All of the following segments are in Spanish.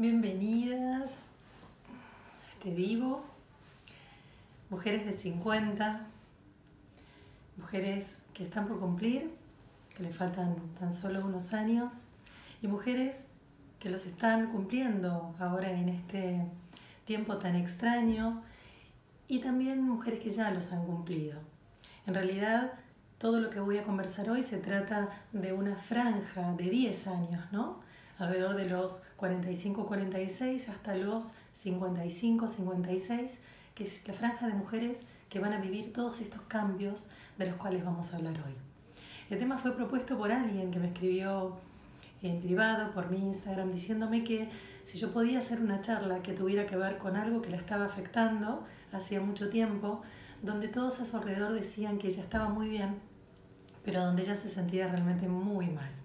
Bienvenidas a este vivo. Mujeres de 50, mujeres que están por cumplir, que le faltan tan solo unos años, y mujeres que los están cumpliendo ahora en este tiempo tan extraño, y también mujeres que ya los han cumplido. En realidad, todo lo que voy a conversar hoy se trata de una franja de 10 años, ¿no? Alrededor de los 45-46 hasta los 55-56, que es la franja de mujeres que van a vivir todos estos cambios de los cuales vamos a hablar hoy. El tema fue propuesto por alguien que me escribió en privado por mi Instagram diciéndome que si yo podía hacer una charla que tuviera que ver con algo que la estaba afectando hacía mucho tiempo, donde todos a su alrededor decían que ella estaba muy bien, pero donde ella se sentía realmente muy mal.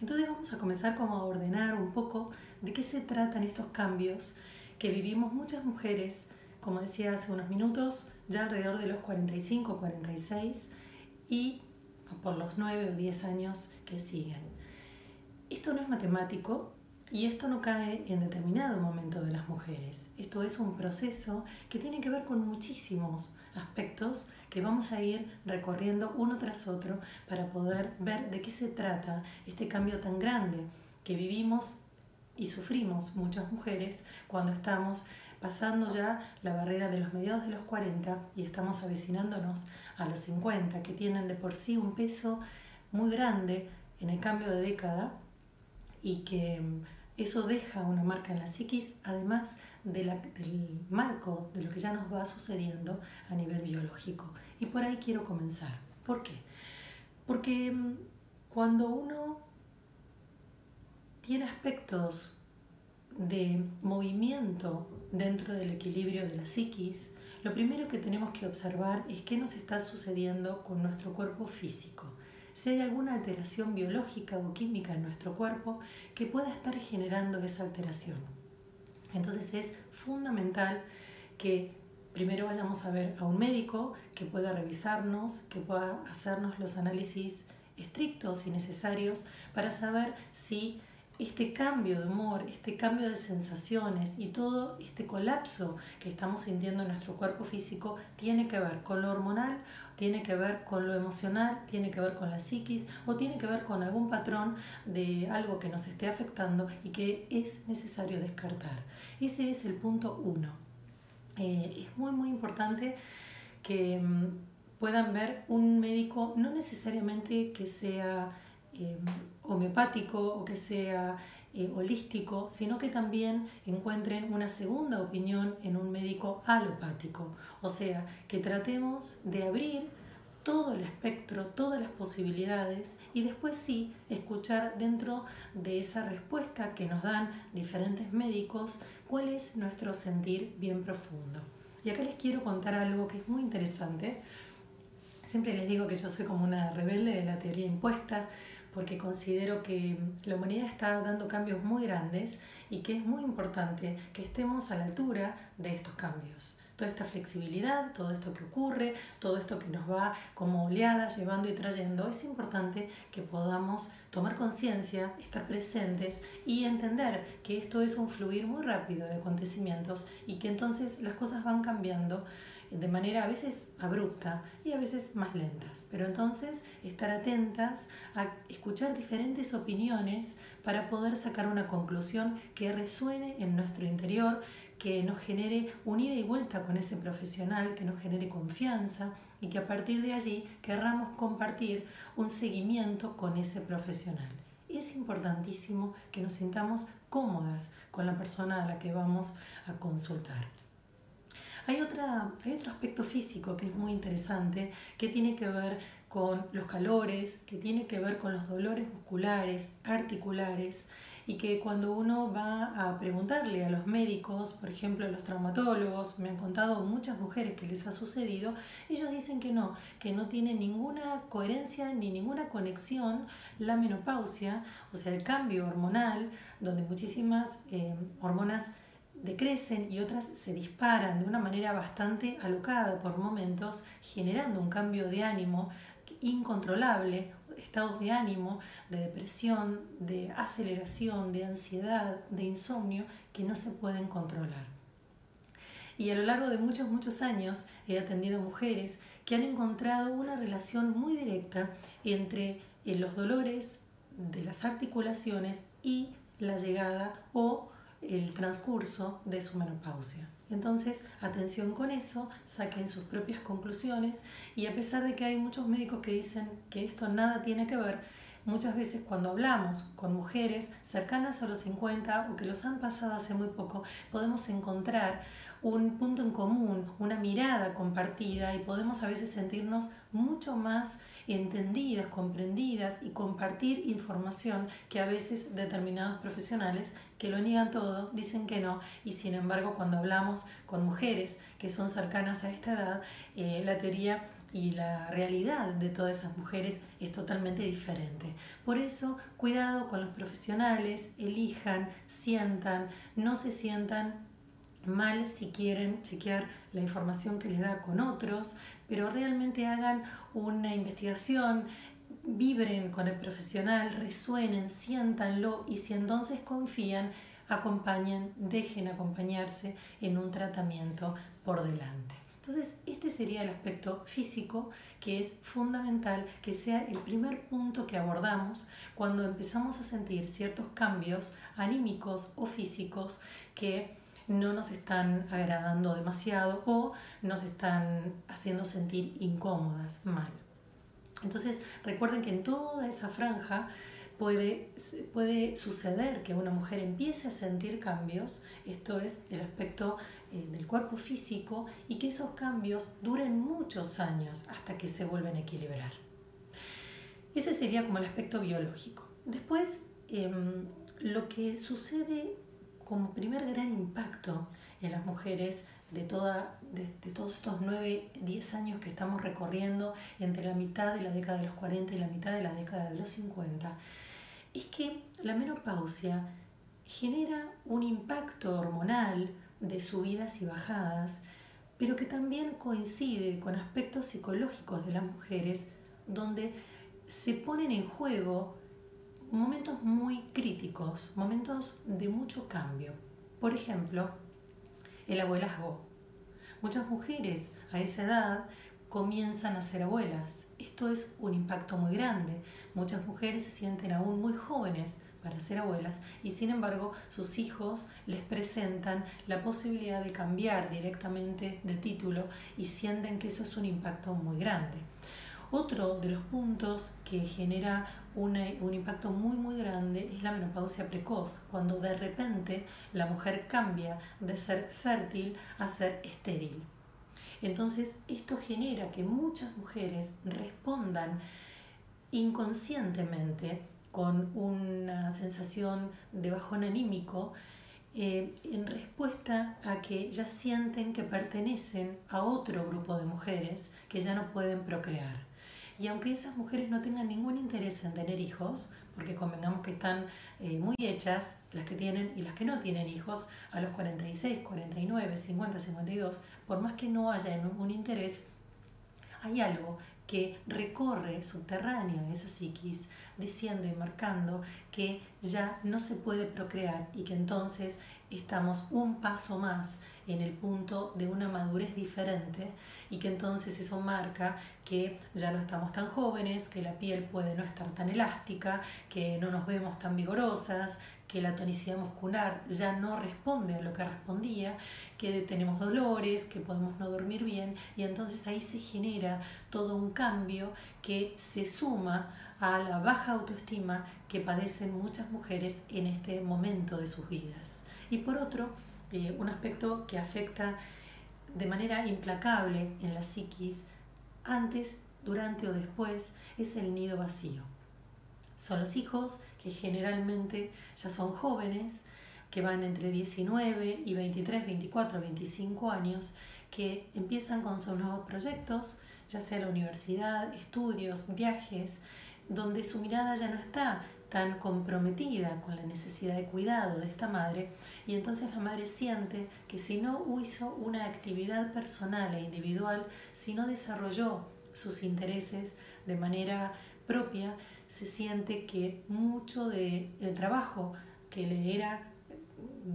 Entonces vamos a comenzar como a ordenar un poco de qué se tratan estos cambios que vivimos muchas mujeres, como decía hace unos minutos, ya alrededor de los 45, 46 y por los 9 o 10 años que siguen. Esto no es matemático y esto no cae en determinado momento de las mujeres. Esto es un proceso que tiene que ver con muchísimos aspectos que vamos a ir recorriendo uno tras otro para poder ver de qué se trata este cambio tan grande que vivimos y sufrimos muchas mujeres cuando estamos pasando ya la barrera de los mediados de los 40 y estamos avecinándonos a los 50, que tienen de por sí un peso muy grande en el cambio de década y que eso deja una marca en la psiquis, además del marco de lo que ya nos va sucediendo a nivel biológico. Y por ahí quiero comenzar. ¿Por qué? Porque mm, cuando uno tiene aspectos de movimiento dentro del equilibrio de la psiquis, lo primero que tenemos que observar es qué nos está sucediendo con nuestro cuerpo físico si hay alguna alteración biológica o química en nuestro cuerpo que pueda estar generando esa alteración. Entonces es fundamental que primero vayamos a ver a un médico que pueda revisarnos, que pueda hacernos los análisis estrictos y necesarios para saber si este cambio de humor, este cambio de sensaciones y todo este colapso que estamos sintiendo en nuestro cuerpo físico tiene que ver con lo hormonal, tiene que ver con lo emocional, tiene que ver con la psiquis o tiene que ver con algún patrón de algo que nos esté afectando y que es necesario descartar. Ese es el punto uno. Eh, es muy muy importante que mm, puedan ver un médico, no necesariamente que sea Em, homeopático o que sea eh, holístico, sino que también encuentren una segunda opinión en un médico alopático. O sea, que tratemos de abrir todo el espectro, todas las posibilidades y después sí escuchar dentro de esa respuesta que nos dan diferentes médicos cuál es nuestro sentir bien profundo. Y acá les quiero contar algo que es muy interesante. Siempre les digo que yo soy como una rebelde de la teoría impuesta, porque considero que la humanidad está dando cambios muy grandes y que es muy importante que estemos a la altura de estos cambios. Toda esta flexibilidad, todo esto que ocurre, todo esto que nos va como oleadas llevando y trayendo, es importante que podamos tomar conciencia, estar presentes y entender que esto es un fluir muy rápido de acontecimientos y que entonces las cosas van cambiando de manera a veces abrupta y a veces más lentas. Pero entonces estar atentas a escuchar diferentes opiniones para poder sacar una conclusión que resuene en nuestro interior, que nos genere un ida y vuelta con ese profesional, que nos genere confianza y que a partir de allí querramos compartir un seguimiento con ese profesional. Es importantísimo que nos sintamos cómodas con la persona a la que vamos a consultar. Hay, otra, hay otro aspecto físico que es muy interesante, que tiene que ver con los calores, que tiene que ver con los dolores musculares, articulares, y que cuando uno va a preguntarle a los médicos, por ejemplo a los traumatólogos, me han contado muchas mujeres que les ha sucedido, ellos dicen que no, que no tiene ninguna coherencia ni ninguna conexión la menopausia, o sea, el cambio hormonal, donde muchísimas eh, hormonas decrecen y otras se disparan de una manera bastante alocada por momentos, generando un cambio de ánimo incontrolable, estados de ánimo, de depresión, de aceleración, de ansiedad, de insomnio que no se pueden controlar. Y a lo largo de muchos, muchos años he atendido mujeres que han encontrado una relación muy directa entre eh, los dolores de las articulaciones y la llegada o el transcurso de su menopausia. Entonces, atención con eso, saquen sus propias conclusiones y a pesar de que hay muchos médicos que dicen que esto nada tiene que ver, muchas veces cuando hablamos con mujeres cercanas a los 50 o que los han pasado hace muy poco, podemos encontrar un punto en común, una mirada compartida y podemos a veces sentirnos mucho más entendidas, comprendidas y compartir información que a veces determinados profesionales que lo niegan todo, dicen que no, y sin embargo cuando hablamos con mujeres que son cercanas a esta edad, eh, la teoría y la realidad de todas esas mujeres es totalmente diferente. Por eso, cuidado con los profesionales, elijan, sientan, no se sientan mal si quieren chequear la información que les da con otros, pero realmente hagan una investigación, vibren con el profesional, resuenen, siéntanlo y si entonces confían, acompañen, dejen acompañarse en un tratamiento por delante. Entonces, este sería el aspecto físico que es fundamental que sea el primer punto que abordamos cuando empezamos a sentir ciertos cambios anímicos o físicos que no nos están agradando demasiado o nos están haciendo sentir incómodas, mal. Entonces recuerden que en toda esa franja puede, puede suceder que una mujer empiece a sentir cambios, esto es el aspecto eh, del cuerpo físico, y que esos cambios duren muchos años hasta que se vuelven a equilibrar. Ese sería como el aspecto biológico. Después, em, lo que sucede como primer gran impacto en las mujeres de, toda, de, todos estos 9, 10 años que estamos recorriendo entre la mitad de la década de los 40 y la mitad de la década de los 50, es que la menopausia genera un impacto hormonal de subidas y bajadas, pero que también coincide con aspectos psicológicos de las mujeres donde se ponen en juego momentos muy críticos, momentos de mucho cambio. Por ejemplo, el abuelazgo. Muchas mujeres a esa edad comienzan a ser abuelas. Esto es un impacto muy grande. Muchas mujeres se sienten aún muy jóvenes para ser abuelas y sin embargo sus hijos les presentan la posibilidad de cambiar directamente de título y sienten que eso es un impacto muy grande. Otro de los puntos que genera un impacto muy muy grande es la menopausia precoz, cuando de repente la mujer cambia de ser fértil a ser estéril. Entonces esto genera que muchas mujeres respondan inconscientemente con una sensación de bajón anímico eh, en respuesta a que ya sienten que pertenecen a otro grupo de mujeres que ya no pueden procrear. Y aunque esas mujeres no tengan ningún interés en tener hijos, porque convengamos que están eh, muy hechas las que tienen y las que no tienen hijos a los 46, 49, 50, 52, por más que no haya un interés, hay algo que recorre subterráneo esa psiquis, diciendo y marcando que ya no se puede procrear y que entonces estamos un paso más en el punto de una madurez diferente y que entonces eso marca que ya no estamos tan jóvenes, que la piel puede no estar tan elástica, que no nos vemos tan vigorosas, que la tonicidad muscular ya no responde a lo que respondía, que tenemos dolores, que podemos no dormir bien y entonces ahí se genera todo un cambio que se suma a la baja autoestima que padecen muchas mujeres en este momento de sus vidas. Y por otro, eh, un aspecto que afecta de manera implacable en la psiquis, antes, durante o después, es el nido vacío. Son los hijos que generalmente ya son jóvenes, que van entre 19 y 23, 24, 25 años, que empiezan con sus nuevos proyectos, ya sea la universidad, estudios, viajes, donde su mirada ya no está tan comprometida con la necesidad de cuidado de esta madre y entonces la madre siente que si no hizo una actividad personal e individual, si no desarrolló sus intereses de manera propia, se siente que mucho del el trabajo que le era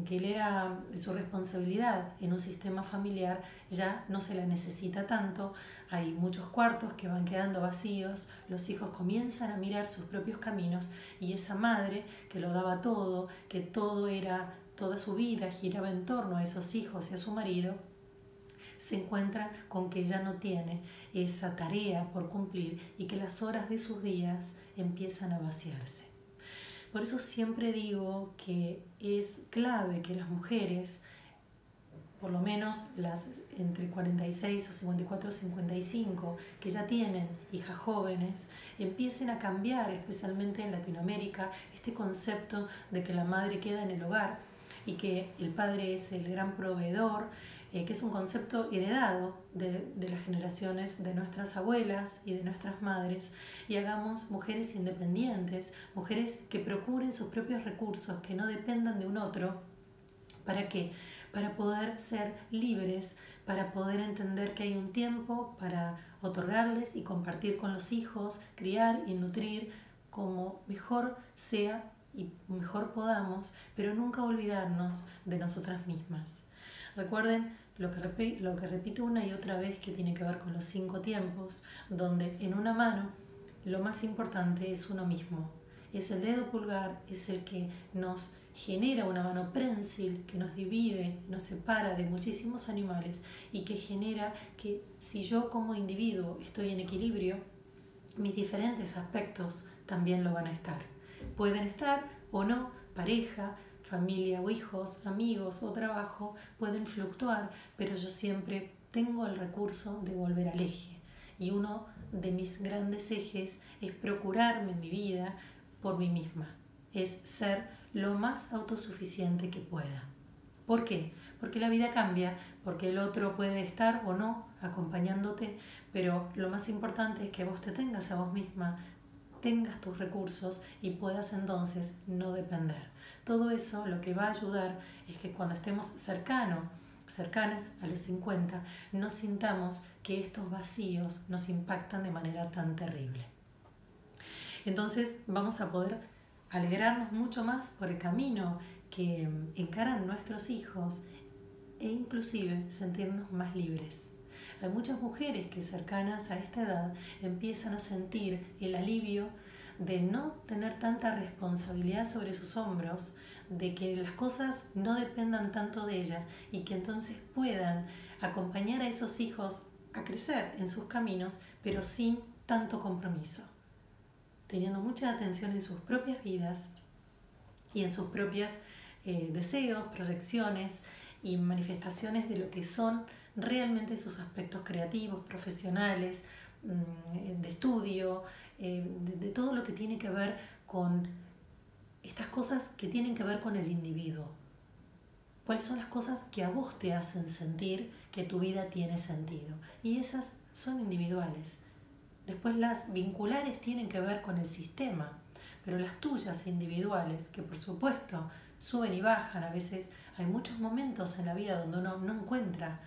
que él era su responsabilidad en un sistema familiar ya no se la necesita tanto, hay muchos cuartos que van quedando vacíos, los hijos comienzan a mirar sus propios caminos y esa madre que lo daba todo, que todo era, toda su vida giraba en torno a esos hijos y a su marido, se encuentra con que ya no tiene esa tarea por cumplir y que las horas de sus días empiezan a vaciarse. Por eso siempre digo que es clave que las mujeres, por lo menos las entre 46 o 54 o 55, que ya tienen hijas jóvenes, empiecen a cambiar, especialmente en Latinoamérica, este concepto de que la madre queda en el hogar y que el padre es el gran proveedor eh, que es un concepto heredado de, de, las generaciones de nuestras abuelas y de nuestras madres, y hagamos mujeres independientes, mujeres que procuren sus propios recursos, que no dependan de un otro. ¿Para qué? Para poder ser libres, para poder entender que hay un tiempo para otorgarles y compartir con los hijos, criar y nutrir como mejor sea y mejor podamos, pero nunca olvidarnos de nosotras mismas. Recuerden lo que, lo que repito una y otra vez que tiene que ver con los cinco tiempos, donde en una mano lo más importante es uno mismo. Es el dedo pulgar, es el que nos genera una mano prensil que nos divide, nos separa de muchísimos animales y que genera que si yo como individuo estoy en equilibrio, mis diferentes aspectos también lo van a estar. Pueden estar o no, pareja, familia o hijos, amigos o trabajo pueden fluctuar, pero yo siempre tengo el recurso de volver al eje. Y uno de mis grandes ejes es procurarme mi vida por mí misma, es ser lo más autosuficiente que pueda. ¿Por qué? Porque la vida cambia, porque el otro puede estar o no acompañándote, pero lo más importante es que vos te tengas a vos misma, tengas tus recursos y puedas entonces no depender. Todo eso lo que va a ayudar es que cuando estemos cercanos, cercanas a los 50, no sintamos que estos vacíos nos impactan de manera tan terrible. Entonces vamos a poder alegrarnos mucho más por el camino que encaran nuestros hijos e inclusive sentirnos más libres. Hay muchas mujeres que cercanas a esta edad empiezan a sentir el alivio de no tener tanta responsabilidad sobre sus hombros, de que las cosas no dependan tanto de ella y que entonces puedan acompañar a esos hijos a crecer en sus caminos, pero sin tanto compromiso, teniendo mucha atención en sus propias vidas y en sus propios eh, deseos, proyecciones y manifestaciones de lo que son realmente sus aspectos creativos, profesionales, mm, de estudio, eh, de, todo lo que tiene que ver con estas cosas que tienen que ver con el individuo. ¿Cuáles son las cosas que a vos te hacen sentir que tu vida tiene sentido? Y esas son individuales. Después las vinculares tienen que ver con el sistema, pero las tuyas individuales, que por supuesto suben y bajan, a veces hay muchos momentos en la vida donde uno no encuentra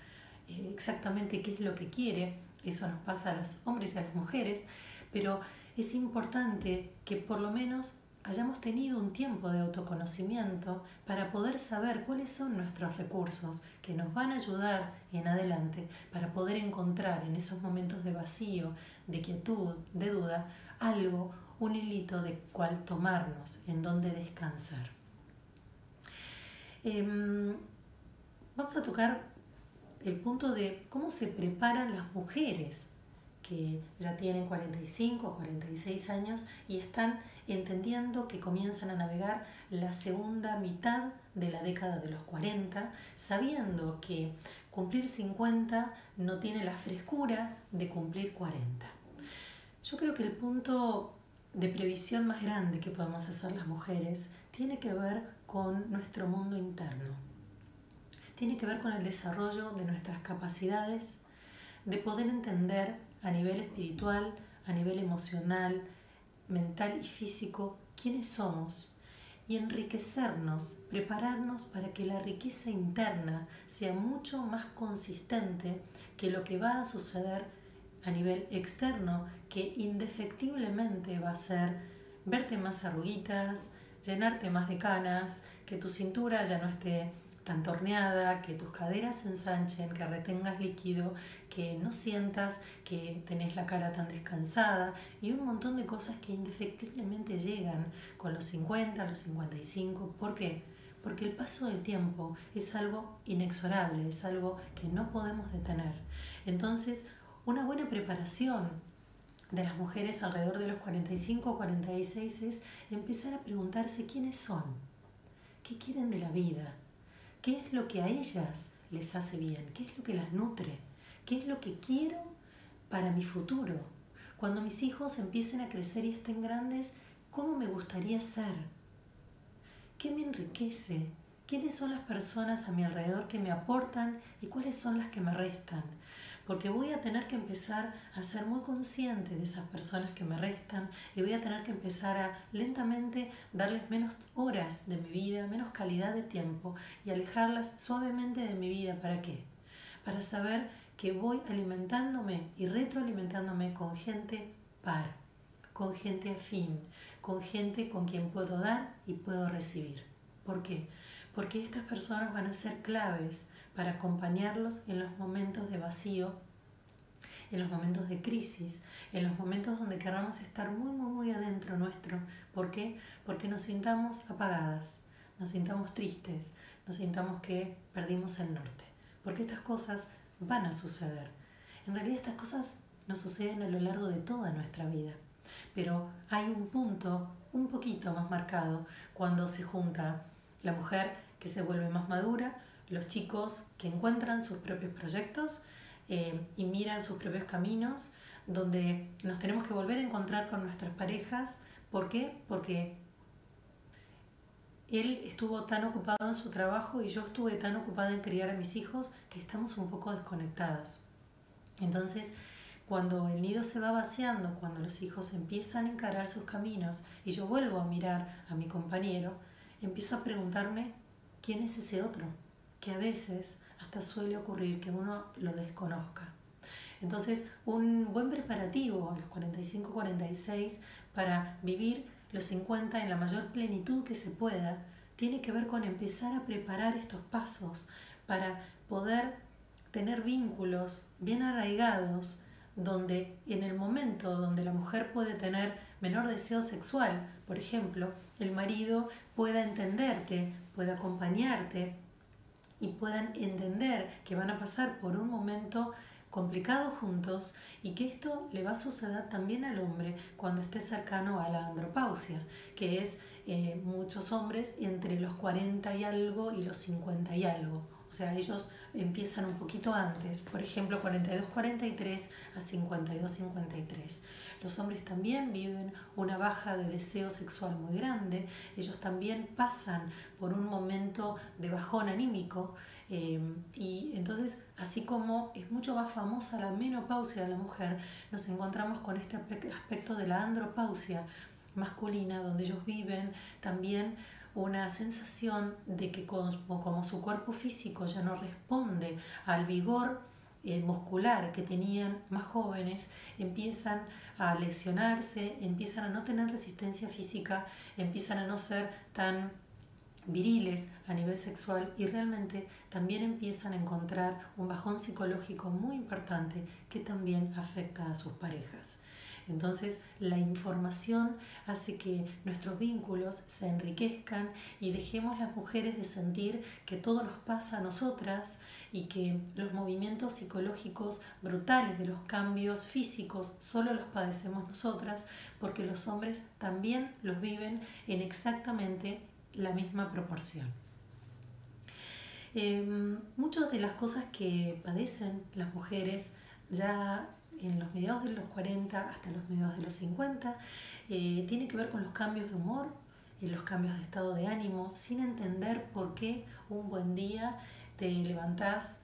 eh, exactamente qué es lo que quiere, eso nos pasa a los hombres y a las mujeres, pero es importante que por lo menos hayamos tenido un tiempo de autoconocimiento para poder saber cuáles son nuestros recursos que nos van a ayudar en adelante para poder encontrar en esos momentos de vacío, de quietud, de duda, algo, un hilito de cual tomarnos, en donde descansar. Em, vamos a tocar el punto de cómo se preparan las mujeres que ya tienen 45 o 46 años y están entendiendo que comienzan a navegar la segunda mitad de la década de los 40, sabiendo que cumplir 50 no tiene la frescura de cumplir 40. Yo creo que el punto de previsión más grande que podemos hacer las mujeres tiene que ver con nuestro mundo interno. Tiene que ver con el desarrollo de nuestras capacidades de poder entender a nivel espiritual, a nivel emocional, mental y físico quiénes somos y enriquecernos, prepararnos para que la riqueza interna sea mucho más consistente que lo que va a suceder a nivel externo, que indefectiblemente va a ser verte más arruguitas, llenarte más de canas, que tu cintura ya no esté tan torneada, que tus caderas se ensanchen, que retengas líquido, que no sientas que tenés la cara tan descansada y un montón de cosas que indefectiblemente llegan con los 50, los 55. ¿Por qué? Porque el paso del tiempo es algo inexorable, es algo que no podemos detener. Entonces, una buena preparación de las mujeres alrededor de los 45 o 46 es empezar a preguntarse quiénes son, qué quieren de la vida, qué es lo que a ellas les hace bien, qué es lo que las nutre, qué es lo que quiero para mi futuro. Cuando mis hijos empiecen a crecer y estén grandes, ¿cómo me gustaría ser? ¿Qué me enriquece? ¿Quiénes son las personas a mi alrededor que me aportan y cuáles son las que me restan? Porque voy a tener que empezar a ser muy consciente de esas personas que me restan y voy a tener que empezar a lentamente darles menos horas de mi vida, menos calidad de tiempo y alejarlas suavemente de mi vida. ¿Para qué? Para saber que voy alimentándome y retroalimentándome con gente par, con gente afín, con gente con quien puedo dar y puedo recibir. ¿Por qué? Porque estas personas van a ser claves para acompañarlos en los momentos de vacío, en los momentos de crisis, en los momentos donde queramos estar muy, muy, muy adentro nuestro. ¿Por qué? Porque nos sintamos apagadas, nos sintamos tristes, nos sintamos que perdimos el norte. Porque estas cosas van a suceder. En realidad estas cosas nos suceden a lo largo de toda nuestra vida. Pero hay un punto un poquito más marcado cuando se junta la mujer que se vuelve más madura los chicos que encuentran sus propios proyectos eh, y miran sus propios caminos, donde nos tenemos que volver a encontrar con nuestras parejas. ¿Por qué? Porque él estuvo tan ocupado en su trabajo y yo estuve tan ocupada en criar a mis hijos que estamos un poco desconectados. Entonces, cuando el nido se va vaciando, cuando los hijos empiezan a encarar sus caminos y yo vuelvo a mirar a mi compañero, empiezo a preguntarme, ¿quién es ese otro? Que a veces hasta suele ocurrir que uno lo desconozca. Entonces, un buen preparativo a los 45-46 para vivir los 50 en la mayor plenitud que se pueda, tiene que ver con empezar a preparar estos pasos para poder tener vínculos bien arraigados, donde en el momento donde la mujer puede tener menor deseo sexual, por ejemplo, el marido pueda entenderte, pueda acompañarte, y puedan entender que van a pasar por un momento complicado juntos y que esto le va a suceder también al hombre cuando esté cercano a la andropausia, que es eh, muchos hombres entre los 40 y algo y los 50 y algo. O sea, ellos empiezan un poquito antes, por ejemplo, 42-43 a 52-53. Los hombres también viven una baja de deseo sexual muy grande, ellos también pasan por un momento de bajón anímico eh, y entonces así como es mucho más famosa la menopausia de la mujer, nos encontramos con este aspecto de la andropausia masculina, donde ellos viven también una sensación de que como, su cuerpo físico ya no responde al vigor eh, muscular que tenían más jóvenes, empiezan a lesionarse, empiezan a no tener resistencia física, empiezan a no ser tan viriles a nivel sexual y realmente también empiezan a encontrar un bajón psicológico muy importante que también afecta a sus parejas. Entonces la información hace que nuestros vínculos se enriquezcan y dejemos las mujeres de sentir que todo nos pasa a nosotras y que los movimientos psicológicos brutales de los cambios físicos solo los padecemos nosotras porque los hombres también los viven en exactamente la misma proporción. Eh, muchas de las cosas que padecen las mujeres ya en los mediados de los 40 hasta los mediados de los 50, eh, tiene que ver con los cambios de humor, y los cambios de estado de ánimo, sin entender por qué un buen día te levantás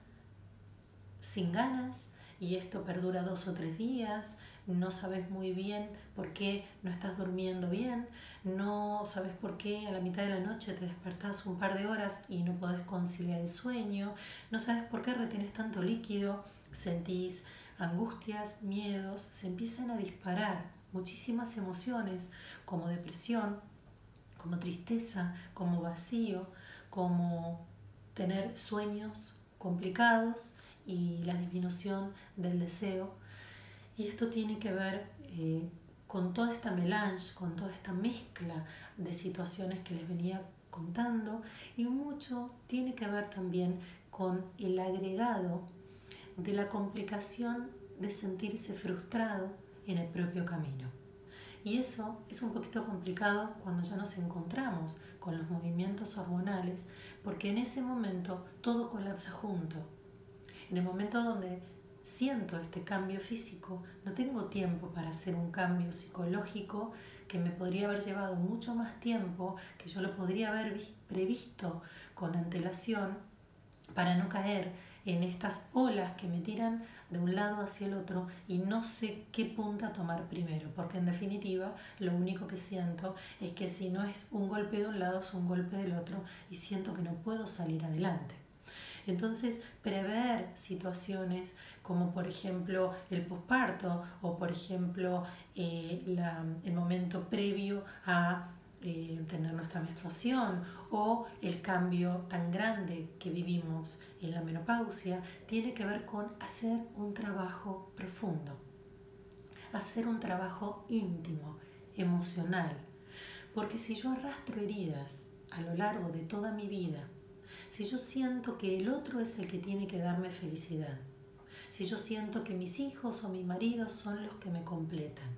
sin ganas y esto perdura dos o tres días, no sabes muy bien por qué no estás durmiendo bien, no sabes por qué a la mitad de la noche te despertás un par de horas y no podés conciliar el sueño, no sabes por qué retienes tanto líquido, sentís angustias, miedos, se empiezan a disparar muchísimas emociones como depresión, como tristeza, como vacío, como tener sueños complicados y la disminución del deseo. Y esto tiene que ver eh, con toda esta melange, con toda esta mezcla de situaciones que les venía contando y mucho tiene que ver también con el agregado de la complicación de sentirse frustrado en el propio camino. Y eso es un poquito complicado cuando ya nos encontramos con los movimientos hormonales, porque en ese momento todo colapsa junto. En el momento donde siento este cambio físico, no tengo tiempo para hacer un cambio psicológico que me podría haber llevado mucho más tiempo, que yo lo podría haber previsto con antelación para no caer en estas olas que me tiran de un lado hacia el otro y no sé qué punta tomar primero, porque en definitiva lo único que siento es que si no es un golpe de un lado es un golpe del otro y siento que no puedo salir adelante. Entonces, prever situaciones como por ejemplo el posparto o por ejemplo eh, el momento previo a eh, tener nuestra menstruación o el cambio tan grande que vivimos en la menopausia, tiene que ver con hacer un trabajo profundo, hacer un trabajo íntimo, emocional. Porque si yo arrastro heridas a lo largo de toda mi vida, si yo siento que el otro es el que tiene que darme felicidad, si yo siento que mis hijos o mi marido son los que me completan,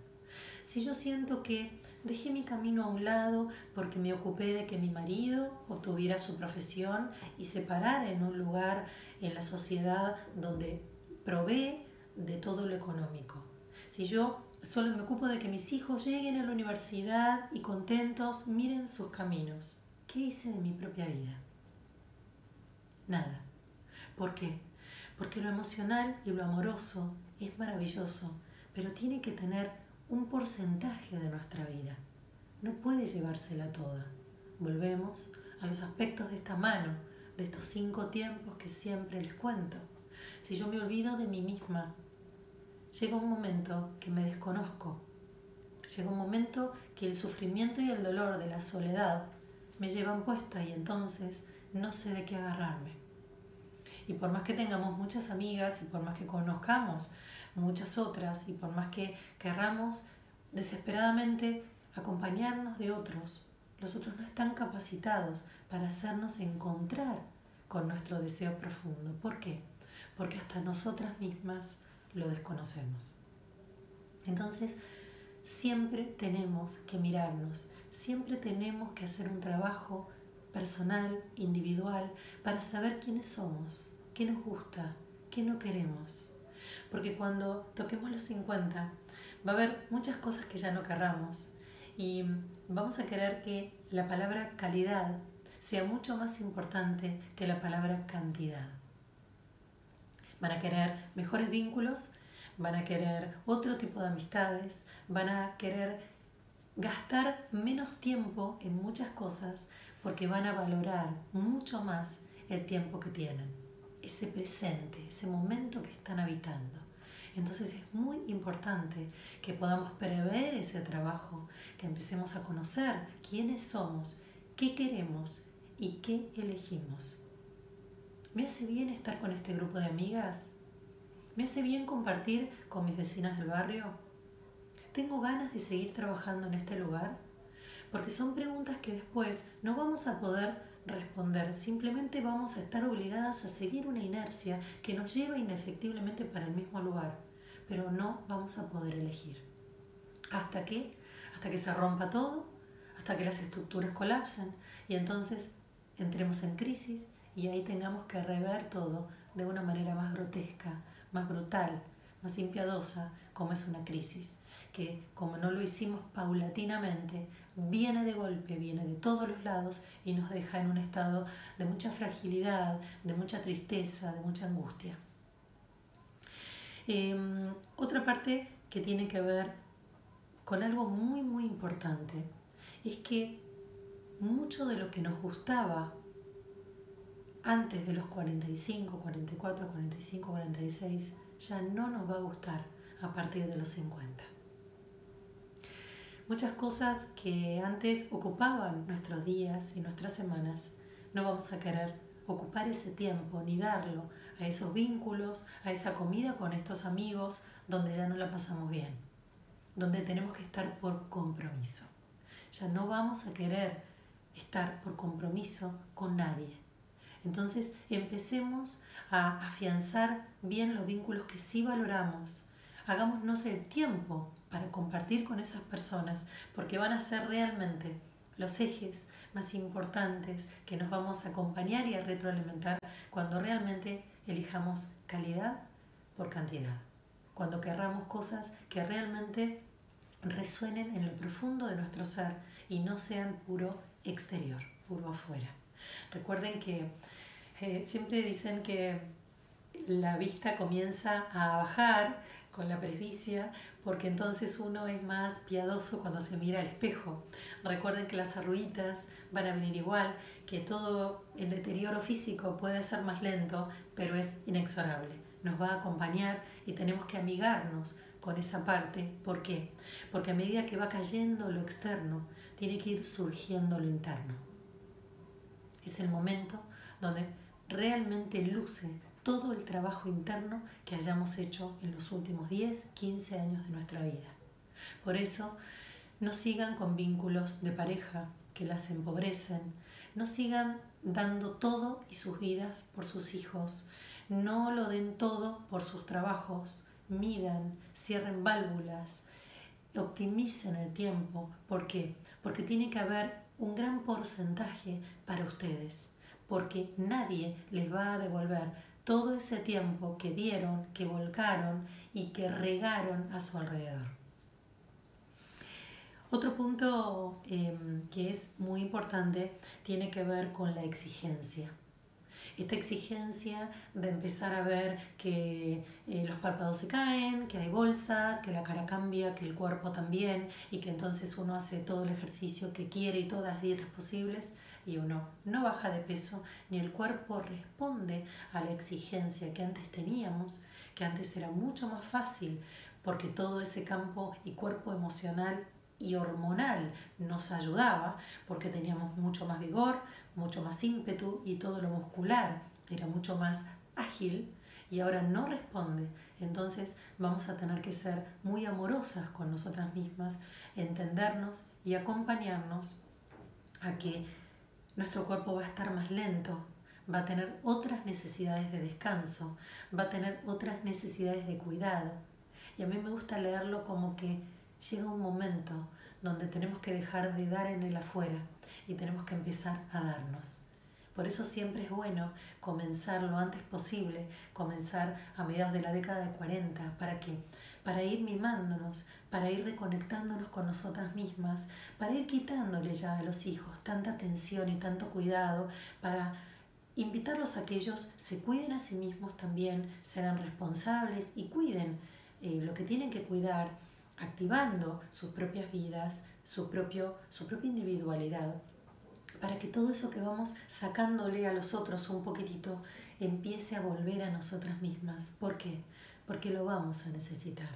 si yo siento que dejé mi camino a un lado porque me ocupé de que mi marido obtuviera su profesión y se parara en un lugar en la sociedad donde provee de todo lo económico. Si yo solo me ocupo de que mis hijos lleguen a la universidad y contentos miren sus caminos, ¿qué hice de mi propia vida? Nada. ¿Por qué? Porque lo emocional y lo amoroso es maravilloso, pero tiene que tener un porcentaje de nuestra vida. No puede llevársela toda. Volvemos a los aspectos de esta mano, de estos cinco tiempos que siempre les cuento. Si yo me olvido de mí misma, llega un momento que me desconozco. Llega un momento que el sufrimiento y el dolor de la soledad me llevan puesta y entonces no sé de qué agarrarme. Y por más que tengamos muchas amigas y por más que conozcamos muchas otras y por más que querramos desesperadamente acompañarnos de otros, los otros no están capacitados para hacernos encontrar con nuestro deseo profundo. ¿Por qué? Porque hasta nosotras mismas lo desconocemos. Entonces, siempre tenemos que mirarnos, siempre tenemos que hacer un trabajo personal, individual, para saber quiénes somos, qué nos gusta, qué no queremos porque cuando toquemos los 50 va a haber muchas cosas que ya no querramos y vamos a querer que la palabra calidad sea mucho más importante que la palabra cantidad. Van a querer mejores vínculos, van a querer otro tipo de amistades, van a querer gastar menos tiempo en muchas cosas porque van a valorar mucho más el tiempo que tienen, ese presente, ese momento que están habitando. Entonces es muy importante que podamos prever ese trabajo, que empecemos a conocer quiénes somos, qué queremos y qué elegimos. ¿Me hace bien estar con este grupo de amigas? ¿Me hace bien compartir con mis vecinas del barrio? ¿Tengo ganas de seguir trabajando en este lugar? Porque son preguntas que después no vamos a poder responder, simplemente vamos a estar obligadas a seguir una inercia que nos lleva indefectiblemente para el mismo lugar, pero no vamos a poder elegir. ¿Hasta qué? Hasta que se rompa todo, hasta que las estructuras colapsen y entonces entremos en crisis y ahí tengamos que rever todo de una manera más grotesca, más brutal, más impiadosa, como es una crisis, que como no lo hicimos paulatinamente, viene de golpe, viene de todos los lados y nos deja en un estado de mucha fragilidad, de mucha tristeza, de mucha angustia. Em, otra parte que tiene que ver con algo muy, muy importante es que mucho de lo que nos gustaba antes de los 45, 44, 45, 46 ya no nos va a gustar a partir de los 50. Muchas cosas que antes ocupaban nuestros días y nuestras semanas, no vamos a querer ocupar ese tiempo ni darlo a esos vínculos, a esa comida con estos amigos donde ya no la pasamos bien, donde tenemos que estar por compromiso. Ya no vamos a querer estar por compromiso con nadie. Entonces empecemos a afianzar bien los vínculos que sí valoramos. Hagámonos el tiempo para compartir con esas personas, porque van a ser realmente los ejes más importantes que nos vamos a acompañar y a retroalimentar cuando realmente elijamos calidad por cantidad, cuando querramos cosas que realmente resuenen en lo profundo de nuestro ser y no sean puro exterior, puro afuera. Recuerden que eh, siempre dicen que la vista comienza a bajar con la presbicia, porque entonces uno es más piadoso cuando se mira al espejo. Recuerden que las arruitas van a venir igual, que todo el deterioro físico puede ser más lento, pero es inexorable. Nos va a acompañar y tenemos que amigarnos con esa parte. ¿Por qué? Porque a medida que va cayendo lo externo, tiene que ir surgiendo lo interno. Es el momento donde realmente luce todo el trabajo interno que hayamos hecho en los últimos 10, 15 años de nuestra vida. Por eso, no sigan con vínculos de pareja que las empobrecen, no sigan dando todo y sus vidas por sus hijos, no lo den todo por sus trabajos, midan, cierren válvulas, optimicen el tiempo. ¿Por qué? Porque tiene que haber un gran porcentaje para ustedes, porque nadie les va a devolver todo ese tiempo que dieron, que volcaron y que regaron a su alrededor. Otro punto em, que es muy importante tiene que ver con la exigencia. Esta exigencia de empezar a ver que eh, los párpados se caen, que hay bolsas, que la cara cambia, que el cuerpo también y que entonces uno hace todo el ejercicio que quiere y todas las dietas posibles y uno no baja de peso ni el cuerpo responde a la exigencia que antes teníamos, que antes era mucho más fácil porque todo ese campo y cuerpo emocional y hormonal nos ayudaba porque teníamos mucho más vigor, mucho más ímpetu y todo lo muscular era mucho más ágil y ahora no responde. Entonces vamos a tener que ser muy amorosas con nosotras mismas, entendernos y acompañarnos a que nuestro cuerpo va a estar más lento, va a tener otras necesidades de descanso, va a tener otras necesidades de cuidado. Y a mí me gusta leerlo como que llega un momento donde tenemos que dejar de dar en el afuera y tenemos que empezar a darnos. Por eso siempre es bueno comenzar lo antes posible, comenzar a mediados de la década de 40, ¿para qué? Para ir mimándonos, para ir reconectándonos con nosotras mismas, para ir quitándole ya a los hijos tanta atención y tanto cuidado, para invitarlos a que ellos se cuiden a sí mismos también, se hagan responsables y cuiden eh, lo que tienen que cuidar, activando sus propias vidas, su, propio, su propia individualidad, para que todo eso que vamos sacándole a los otros un poquitito empiece a volver a nosotras mismas. ¿Por qué? Porque lo vamos a necesitar.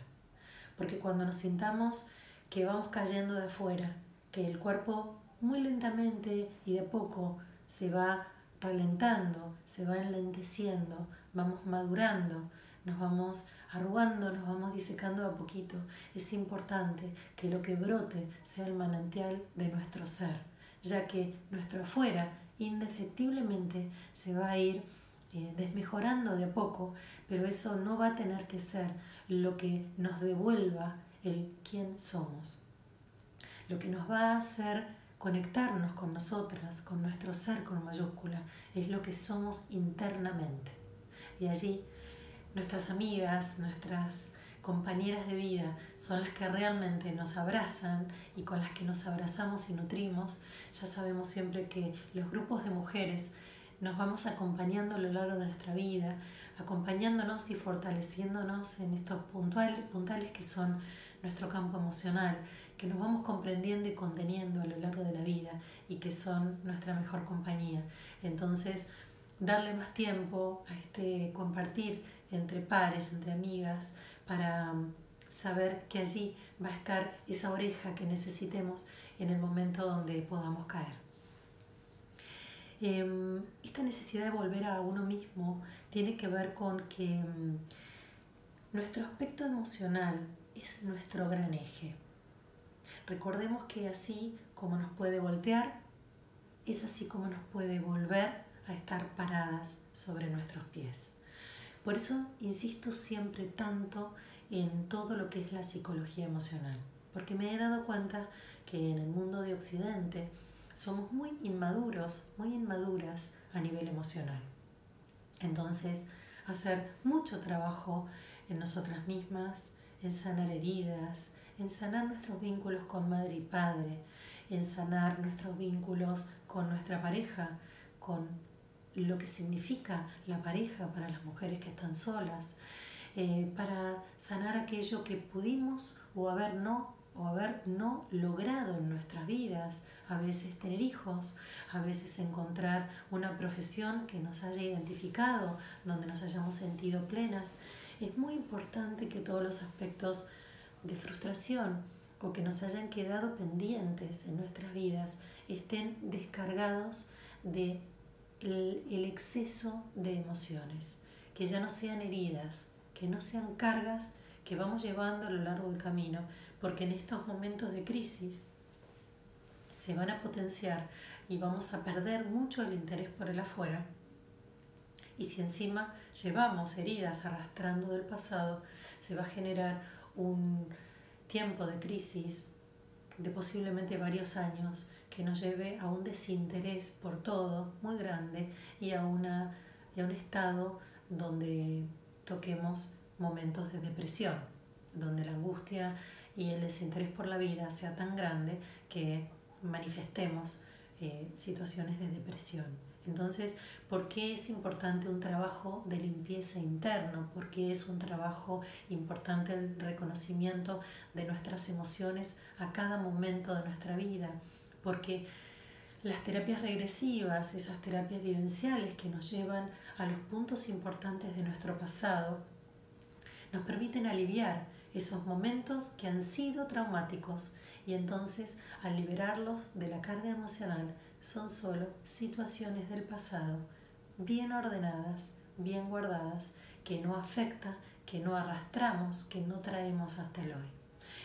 Porque cuando nos sintamos que vamos cayendo de afuera, que el cuerpo muy lentamente y de poco se va ralentando, se va enlenteciendo, vamos madurando, nos vamos arrugando, nos vamos disecando a poquito, es importante que lo que brote sea el manantial de nuestro ser, ya que nuestro afuera indefectiblemente se va a ir eh, desmejorando de a poco, pero eso no va a tener que ser lo que nos devuelva el quién somos. Lo que nos va a hacer conectarnos con nosotras, con nuestro ser con mayúscula, es lo que somos internamente. Y allí nuestras amigas, nuestras compañeras de vida son las que realmente nos abrazan y con las que nos abrazamos y nutrimos. Ya sabemos siempre que los grupos de mujeres nos vamos acompañando a lo largo de nuestra vida, acompañándonos y fortaleciéndonos en estos puntuales, puntales que son nuestro campo emocional, que nos vamos comprendiendo y conteniendo a lo largo de la vida y que son nuestra mejor compañía. Entonces, darle más tiempo a este compartir entre pares, entre amigas, para saber que allí va a estar esa oreja que necesitemos en el momento donde podamos caer. Em, esta necesidad de volver a uno mismo tiene que ver con que em, nuestro aspecto emocional es nuestro gran eje. Recordemos que así como nos puede voltear, es así como nos puede volver a estar paradas sobre nuestros pies. Por eso insisto siempre tanto en todo lo que es la psicología emocional, porque me he dado cuenta que en el mundo de Occidente somos muy inmaduros, muy inmaduras a nivel emocional. Entonces, hacer mucho trabajo en nosotras mismas, en sanar heridas, en sanar nuestros vínculos con madre y padre, en sanar nuestros vínculos con nuestra pareja, con lo que significa la pareja para las mujeres que están solas, eh, para sanar aquello que pudimos o haber no o haber no logrado en nuestras vidas, a veces tener hijos, a veces encontrar una profesión que nos haya identificado, donde nos hayamos sentido plenas. Es muy importante que todos los aspectos de frustración o que nos hayan quedado pendientes en nuestras vidas estén descargados de el exceso de emociones, que ya no sean heridas, que no sean cargas que vamos llevando a lo largo del camino, porque en estos momentos de crisis se van a potenciar y vamos a perder mucho el interés por el afuera. Y si encima llevamos heridas arrastrando del pasado, se va a generar un tiempo de crisis de posiblemente varios años que nos lleve a un desinterés por todo muy grande y a, una, y a un estado donde toquemos momentos de depresión, donde la angustia y el desinterés por la vida sea tan grande que manifestemos eh, situaciones de depresión. Entonces, ¿por qué es importante un trabajo de limpieza interno? ¿Por qué es un trabajo importante el reconocimiento de nuestras emociones a cada momento de nuestra vida? Porque las terapias regresivas, esas terapias vivenciales que nos llevan a los puntos importantes de nuestro pasado, nos permiten aliviar esos momentos que han sido traumáticos y entonces al liberarlos de la carga emocional son solo situaciones del pasado bien ordenadas, bien guardadas, que no afecta, que no arrastramos, que no traemos hasta el hoy.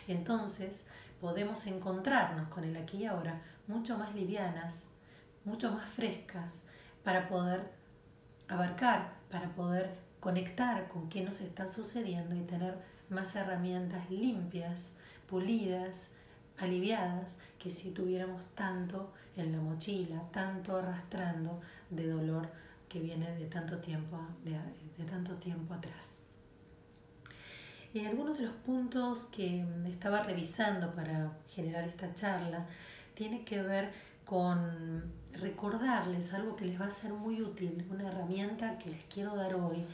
Entonces podemos encontrarnos con el aquí y ahora mucho más livianas, mucho más frescas para poder abarcar, para poder conectar con qué nos está sucediendo y tener más herramientas limpias, pulidas, aliviadas, que si tuviéramos tanto en la mochila, tanto arrastrando de dolor que viene de tanto tiempo, de, tanto tiempo atrás. Y algunos de los puntos que estaba revisando para generar esta charla tiene que ver con recordarles algo que les va a ser muy útil, una herramienta que les quiero dar hoy,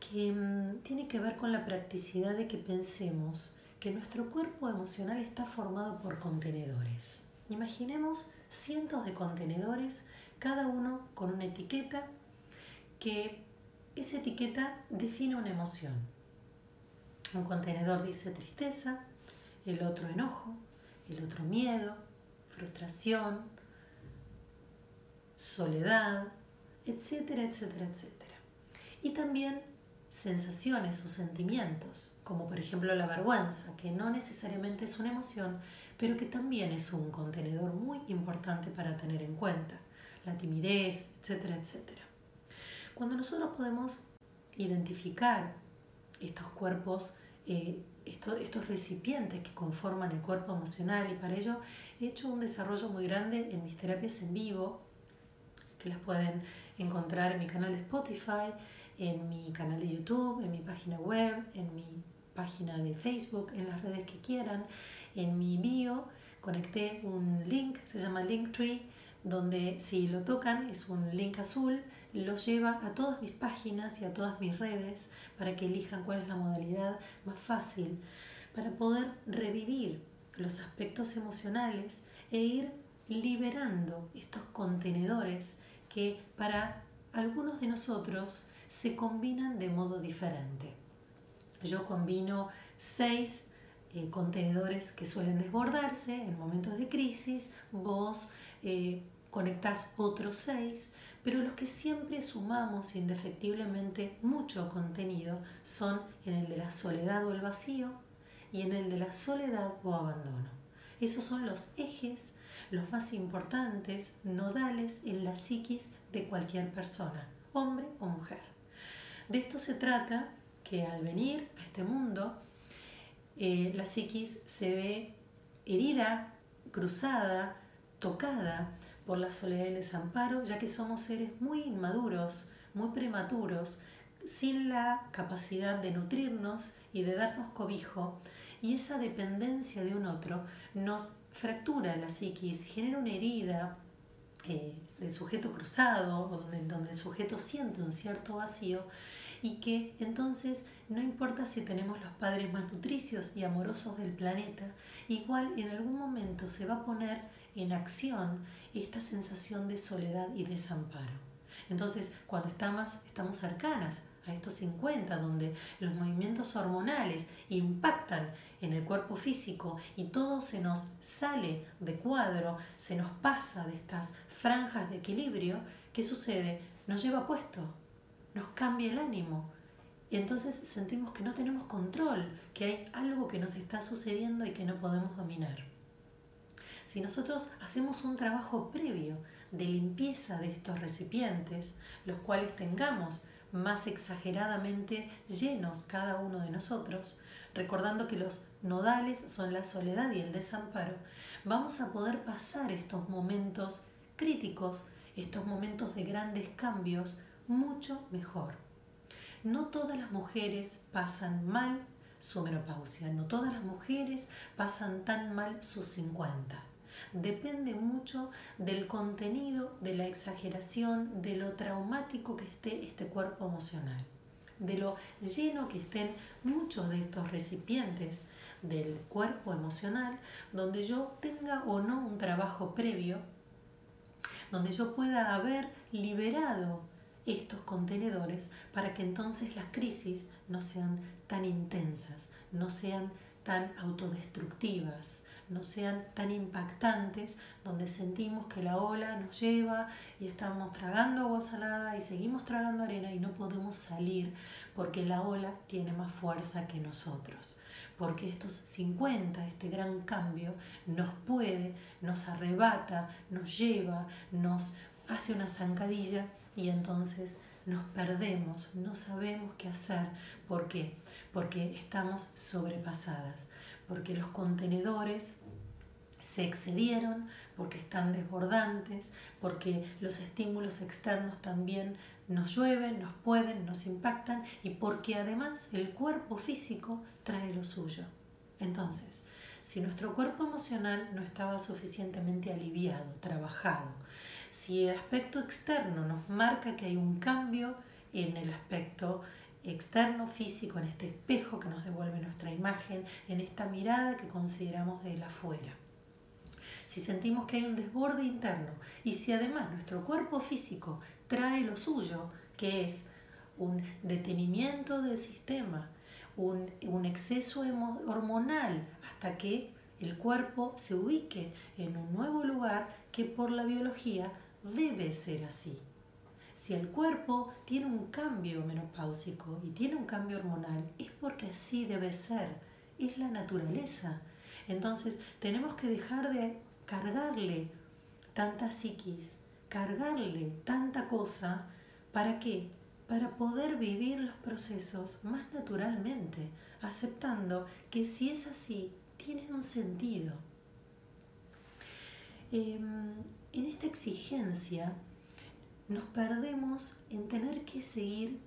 que mm, tiene que ver con la practicidad de que pensemos que nuestro cuerpo emocional está formado por contenedores. Imaginemos cientos de contenedores, cada uno con una etiqueta, que esa etiqueta define una emoción. Un contenedor dice tristeza, el otro enojo, el otro miedo, frustración, soledad, etcétera, etcétera, etcétera. Y también sensaciones o sentimientos, como por ejemplo la vergüenza, que no necesariamente es una emoción, pero que también es un contenedor muy importante para tener en cuenta, la timidez, etcétera, etcétera. Cuando nosotros podemos identificar estos cuerpos, eh, estos, estos recipientes que conforman el cuerpo emocional, y para ello he hecho un desarrollo muy grande en mis terapias en vivo, que las pueden encontrar en mi canal de Spotify, en mi canal de YouTube, en mi página web, en mi página de Facebook, en las redes que quieran. En mi bio conecté un link, se llama Linktree, donde si lo tocan es un link azul, lo lleva a todas mis páginas y a todas mis redes para que elijan cuál es la modalidad más fácil, para poder revivir los aspectos emocionales e ir liberando estos contenedores que para algunos de nosotros se combinan de modo diferente. Yo combino seis eh, contenedores que suelen desbordarse en momentos de crisis, vos eh, conectás otros seis, pero los que siempre sumamos indefectiblemente mucho contenido son en el de la soledad o el vacío y en el de la soledad o abandono. Esos son los ejes, los más importantes, nodales en la psiquis de cualquier persona, hombre o mujer. De esto se trata que al venir a este mundo, eh, la psiquis se ve herida, cruzada, tocada por la soledad y el desamparo, ya que somos seres muy inmaduros, muy prematuros, sin la capacidad de nutrirnos y de darnos cobijo, y esa dependencia de un otro nos fractura la psiquis, genera una herida eh, del sujeto cruzado, donde, donde el sujeto siente un cierto vacío, y que entonces no importa si tenemos los padres más nutricios y amorosos del planeta, igual en algún momento se va a poner en acción esta sensación de soledad y desamparo. Entonces, cuando estamos, estamos cercanas a estos 50, donde los movimientos hormonales impactan en el cuerpo físico y todo se nos sale de cuadro, se nos pasa de estas franjas de equilibrio, ¿qué sucede? Nos lleva puesto, nos cambia el ánimo. Y entonces sentimos que no tenemos control, que hay algo que nos está sucediendo y que no podemos dominar. Si nosotros hacemos un trabajo previo de limpieza de estos recipientes, los cuales tengamos más exageradamente llenos cada uno de nosotros, recordando que los nodales son la soledad y el desamparo, vamos a poder pasar estos momentos críticos, estos momentos de grandes cambios, mucho mejor. No todas las mujeres pasan mal su menopausia, no todas las mujeres pasan tan mal sus 50 depende mucho del contenido, de la exageración, de lo traumático que esté este cuerpo emocional, de lo lleno que estén muchos de estos recipientes del cuerpo emocional, donde yo tenga o no un trabajo previo, donde yo pueda haber liberado estos contenedores para que entonces las crisis no sean tan intensas, no sean tan autodestructivas, no sean tan impactantes, donde sentimos que la ola nos lleva y estamos tragando agua salada y seguimos tragando arena y no podemos salir porque la ola tiene más fuerza que nosotros. Porque estos 50, este gran cambio, nos puede, nos arrebata, nos lleva, nos hace una zancadilla y entonces nos perdemos, no sabemos qué hacer. ¿Por qué? Porque estamos sobrepasadas porque los contenedores se excedieron, porque están desbordantes, porque los estímulos externos también nos llueven, nos pueden, nos impactan y porque además el cuerpo físico trae lo suyo. Entonces, si nuestro cuerpo emocional no estaba suficientemente aliviado, trabajado, si el aspecto externo nos marca que hay un cambio en el aspecto externo, físico, en este espejo que nos devuelve nuestra imagen, en esta mirada que consideramos de la afuera. Si sentimos que hay un desborde interno y si además nuestro cuerpo físico trae lo suyo, que es un detenimiento del sistema, un, un exceso hormonal, hasta que el cuerpo se ubique en un nuevo lugar que por la biología debe ser así. Si el cuerpo tiene un cambio menopáusico y tiene un cambio hormonal, es porque así debe ser, es la naturaleza. Entonces tenemos que dejar de cargarle tanta psiquis, cargarle tanta cosa, ¿para qué? Para poder vivir los procesos más naturalmente, aceptando que si es así, tiene un sentido. Em, en esta exigencia nos perdemos en tener que seguir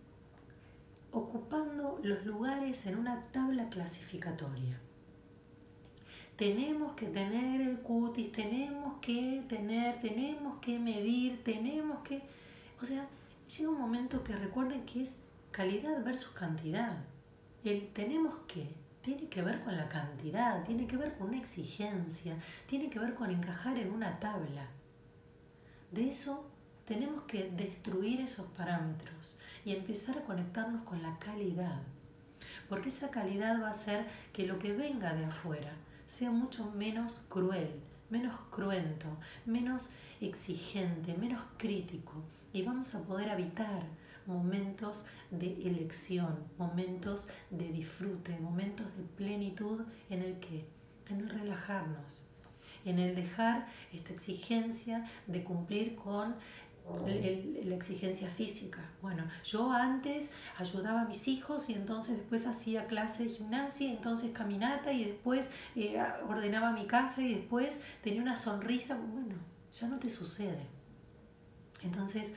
ocupando los lugares en una tabla clasificatoria. Tenemos que tener el cutis, tenemos que tener, tenemos que medir, tenemos que... O sea, llega un momento que recuerden que es calidad versus cantidad. El tenemos que tiene que ver con la cantidad, tiene que ver con una exigencia, tiene que ver con encajar en una tabla. De eso tenemos que destruir esos parámetros y empezar a conectarnos con la calidad. porque esa calidad va a hacer que lo que venga de afuera sea mucho menos cruel, menos cruento, menos exigente, menos crítico y vamos a poder habitar momentos de elección, momentos de disfrute, momentos de plenitud en el que, en el relajarnos, en el dejar esta exigencia de cumplir con la exigencia física. Bueno, yo antes ayudaba a mis hijos y entonces después hacía clase de gimnasia, entonces caminata y después eh, ordenaba mi casa y después tenía una sonrisa. Bueno, ya no te sucede. Entonces,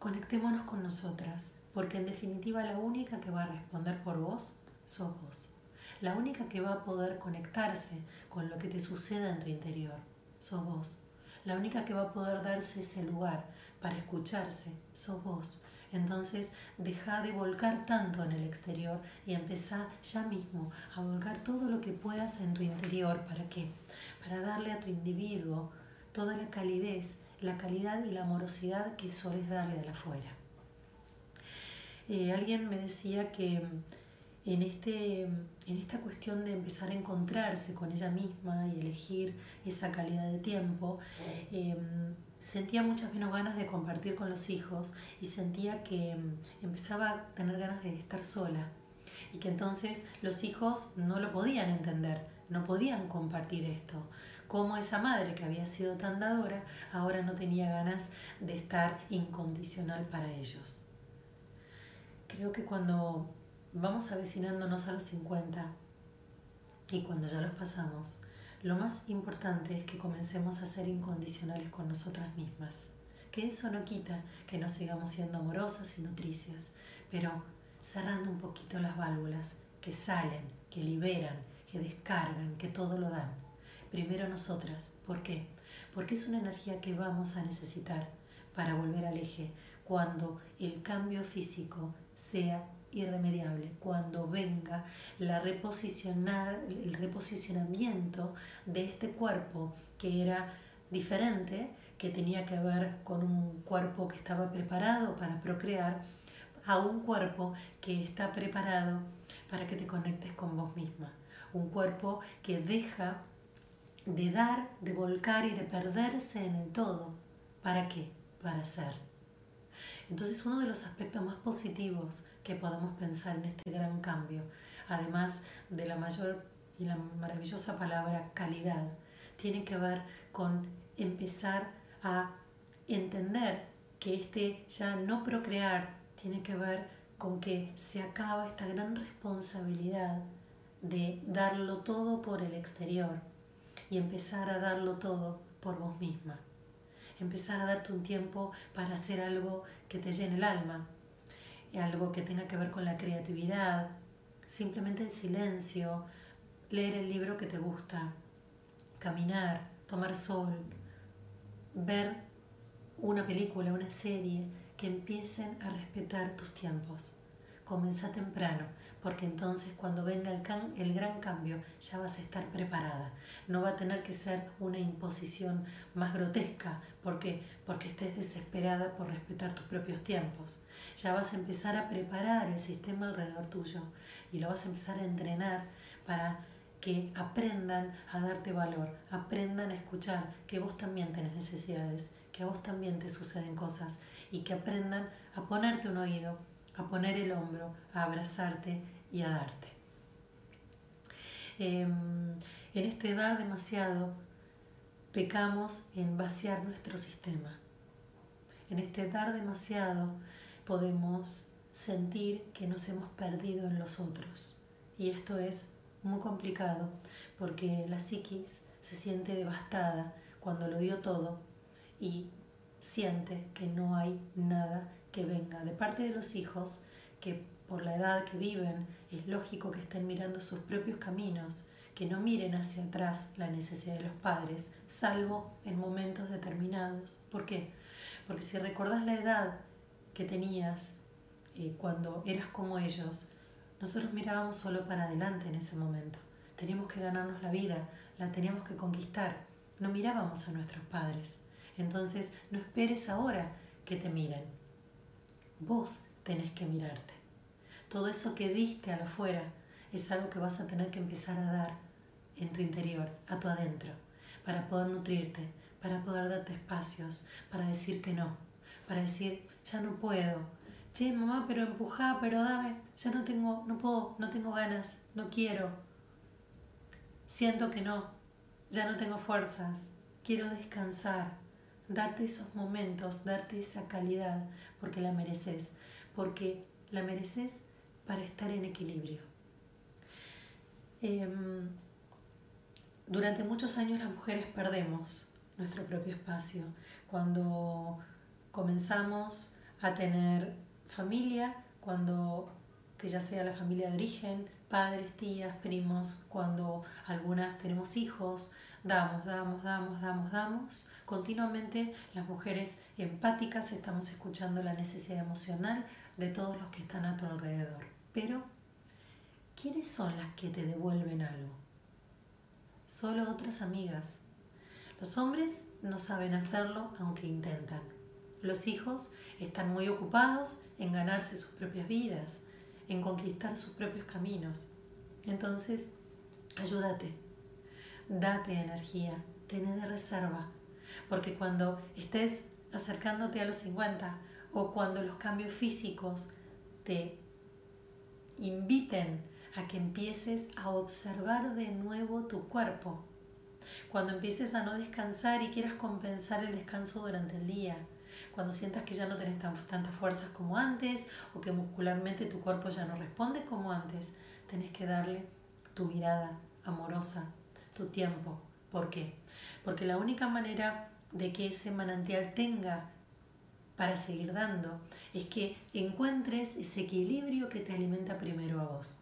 conectémonos con nosotras, porque en definitiva la única que va a responder por vos sos vos. La única que va a poder conectarse con lo que te suceda en tu interior sos vos. La única que va a poder darse ese lugar para escucharse sos vos. Entonces deja de volcar tanto en el exterior y empezá ya mismo a volcar todo lo que puedas en tu interior. ¿Para qué? Para darle a tu individuo toda la calidez, la calidad y la amorosidad que soles darle a la afuera. Eh, alguien me decía que en, este, en esta cuestión de empezar a encontrarse con ella misma y elegir esa calidad de tiempo, em, sentía muchas menos ganas de compartir con los hijos y sentía que em, empezaba a tener ganas de estar sola y que entonces los hijos no lo podían entender, no podían compartir esto. Como esa madre que había sido tan dadora ahora no tenía ganas de estar incondicional para ellos. Creo que cuando vamos avecinándonos a los 50 y cuando ya los pasamos, lo más importante es que comencemos a ser incondicionales con nosotras mismas. Que eso no quita que no sigamos siendo amorosas y nutricias, pero cerrando un poquito las válvulas que salen, que liberan, que descargan, que todo lo dan. Primero nosotras. ¿Por qué? Porque es una energía que vamos a necesitar para volver al eje cuando el cambio físico sea irremediable, cuando venga la reposicionar, el reposicionamiento de este cuerpo que era diferente, que tenía que ver con un cuerpo que estaba preparado para procrear, a un cuerpo que está preparado para que te conectes con vos misma. Un cuerpo que deja de dar, de volcar y de perderse en todo. ¿Para qué? Para ser. Entonces uno de los aspectos más positivos que podemos pensar en este gran cambio, además de la mayor y la maravillosa palabra calidad, tiene que ver con empezar a entender que este ya no procrear tiene que ver con que se acaba esta gran responsabilidad de darlo todo por el exterior y empezar a darlo todo por vos misma. Empezar a darte un tiempo para hacer algo que te llene el alma, algo que tenga que ver con la creatividad, simplemente en silencio, leer el libro que te gusta, caminar, tomar sol, ver una película, una serie, que empiecen a respetar tus tiempos. Comenzá temprano, porque entonces cuando venga el, el gran cambio ya vas a estar preparada. No va a tener que ser una imposición más grotesca, porque porque estés desesperada por respetar tus propios tiempos. Ya vas a empezar a preparar el sistema alrededor tuyo y lo vas a empezar a entrenar para que aprendan a darte valor, aprendan a escuchar que vos también tenés necesidades, que a vos también te suceden cosas y que aprendan a ponerte un oído, a poner el hombro, a abrazarte y a darte. Em, en este dar demasiado, pecamos en vaciar nuestro sistema. En este dar demasiado, podemos sentir que nos hemos perdido en los otros. Y esto es muy complicado porque la psiquis se siente devastada cuando lo dio todo y siente que no hay nada que venga de parte de los hijos que por la edad que viven es lógico que estén mirando sus propios caminos, que no miren hacia atrás la necesidad de los padres, salvo en momentos determinados. ¿Por qué? Porque si recordás la edad que tenías eh, cuando eras como ellos, nosotros mirábamos solo para adelante en ese momento. Teníamos que ganarnos la vida, la teníamos que conquistar. No mirábamos a nuestros padres. Entonces, no esperes ahora que te miren. Vos tenés que mirarte. todo eso que diste al afuera es algo que vas a tener que empezar a dar en tu interior, a tu adentro, para poder nutrirte, para poder darte espacios, para decir que no, para decir, ya no puedo. Sí, mamá, pero empujá, pero dame, ya no tengo, no puedo, no tengo ganas, no quiero. Siento que no, ya no tengo fuerzas, quiero descansar, darte esos momentos, darte esa calidad, porque la mereces, porque la mereces para estar en equilibrio. Em, durante muchos años las mujeres perdemos nuestro propio espacio. Cuando comenzamos a tener familia, cuando que ya sea la familia de origen, padres, tías, primos, cuando algunas tenemos hijos, damos, damos, damos, damos, damos. Continuamente las mujeres empáticas estamos escuchando la necesidad emocional de todos los que están a tu alrededor. Pero, ¿quiénes son las que te devuelven algo? Solo otras amigas. Los hombres no saben hacerlo aunque intentan. Los hijos están muy ocupados en ganarse sus propias vidas, en conquistar sus propios caminos. Entonces, ayúdate, date energía, ten de reserva, porque cuando estés acercándote a los 50 o cuando los cambios físicos te inviten a que empieces a observar de nuevo tu cuerpo, cuando empieces a no descansar y quieras compensar el descanso durante el día, cuando sientas que ya no tenés tantas fuerzas como antes o que muscularmente tu cuerpo ya no responde como antes, tenés que darle tu mirada amorosa, tu tiempo. ¿Por qué? Porque la única manera de que ese manantial tenga para seguir dando es que encuentres ese equilibrio que te alimenta primero a vos.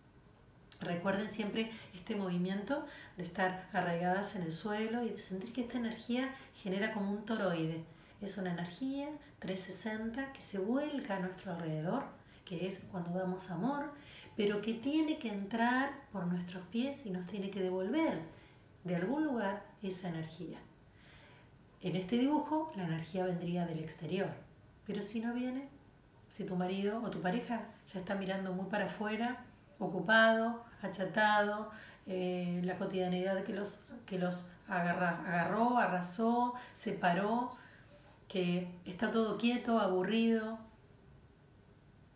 Recuerden siempre este movimiento de estar arraigadas en el suelo y de sentir que esta energía genera como un toroide. Es una energía 360 que se vuelca a nuestro alrededor, que es cuando damos amor, pero que tiene que entrar por nuestros pies y nos tiene que devolver de algún lugar esa energía. En este dibujo la energía vendría del exterior, pero si no viene, si tu marido o tu pareja ya está mirando muy para afuera, ocupado, achatado, eh, la cotidianidad que los, que los agarró, arrasó, separó, que está todo quieto, aburrido,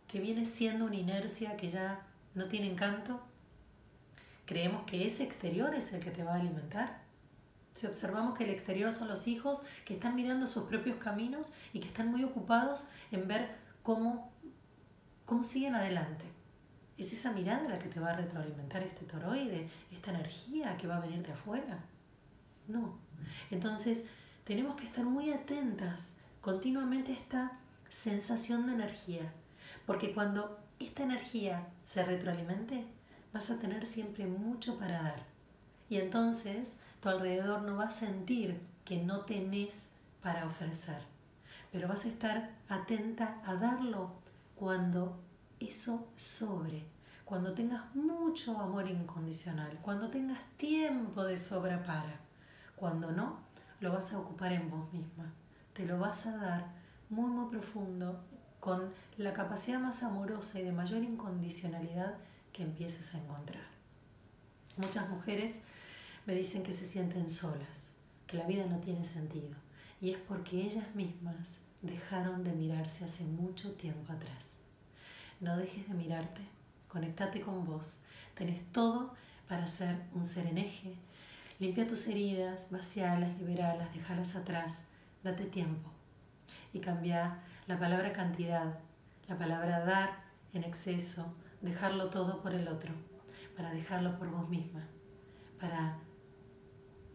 que viene siendo una inercia que ya no tiene encanto, creemos que ese exterior es el que te va a alimentar. Si observamos que el exterior son los hijos que están mirando sus propios caminos y que están muy ocupados en ver cómo, cómo siguen adelante. ¿Es esa mirada la que te va a retroalimentar este toroide, esta energía que va a venir de afuera? No. Entonces, tenemos que estar muy atentas continuamente a esta sensación de energía, porque cuando esta energía se retroalimente, vas a tener siempre mucho para dar. Y entonces tu alrededor no va a sentir que no tenés para ofrecer, pero vas a estar atenta a darlo cuando eso sobre, cuando tengas mucho amor incondicional, cuando tengas tiempo de sobra para, cuando no, lo vas a ocupar en vos misma, te lo vas a dar muy muy profundo, con la capacidad más amorosa y de mayor incondicionalidad que empieces a encontrar. Muchas mujeres me dicen que se sienten solas, que la vida no tiene sentido, y es porque ellas mismas dejaron de mirarse hace mucho tiempo atrás. No dejes de mirarte, conectate con vos, tenés todo para ser un ser en eje, limpia tus heridas, vacialas, liberalas, dejalas atrás, date tiempo y cambia la palabra cantidad, la palabra dar en exceso, dejarlo todo por el otro, para dejarlo por vos misma, para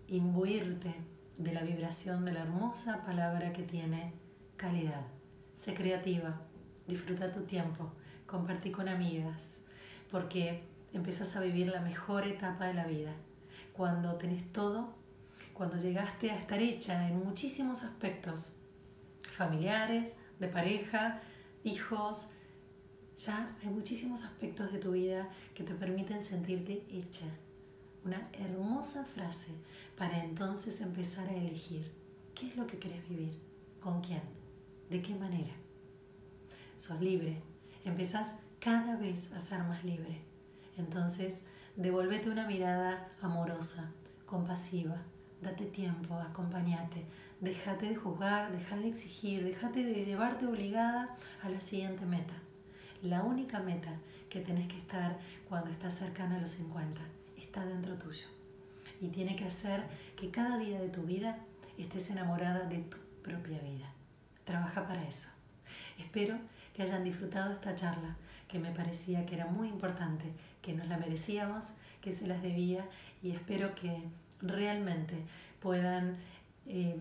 imbuirte de la vibración de la hermosa palabra que tiene calidad. Sé creativa, disfruta tu tiempo, compartí con amigas, porque empiezas a vivir la mejor etapa de la vida, cuando tenés todo, cuando llegaste a estar hecha en muchísimos aspectos, familiares, de pareja, hijos, ya hay muchísimos aspectos de tu vida que te permiten sentirte hecha. Una hermosa frase para entonces empezar a elegir qué es lo que querés vivir, con quién, de qué manera. Sos libre, empezás cada vez a ser más libre. Entonces, devolvete una mirada amorosa, compasiva, date tiempo, acompáñate, déjate de juzgar, déjate de exigir, déjate de llevarte obligada a la siguiente meta. La única meta que tenés que estar cuando estás cercana a los 50 está dentro tuyo. Y tiene que hacer que cada día de tu vida estés enamorada de tu propia vida. Trabaja para eso. Espero que hayan disfrutado esta charla, que me parecía que era muy importante, que nos la merecíamos, que se las debía y espero que realmente puedan eh,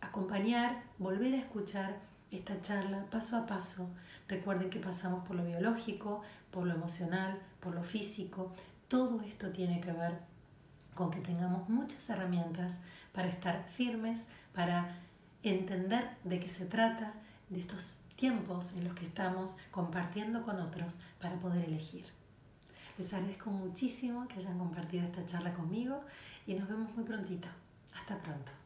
acompañar, volver a escuchar esta charla paso a paso. Recuerden que pasamos por lo biológico, por lo emocional, por lo físico. Todo esto tiene que ver con que tengamos muchas herramientas para estar firmes, para entender de qué se trata, de estos tiempos en los que estamos compartiendo con otros para poder elegir. Les agradezco muchísimo que hayan compartido esta charla conmigo y nos vemos muy prontito. Hasta pronto.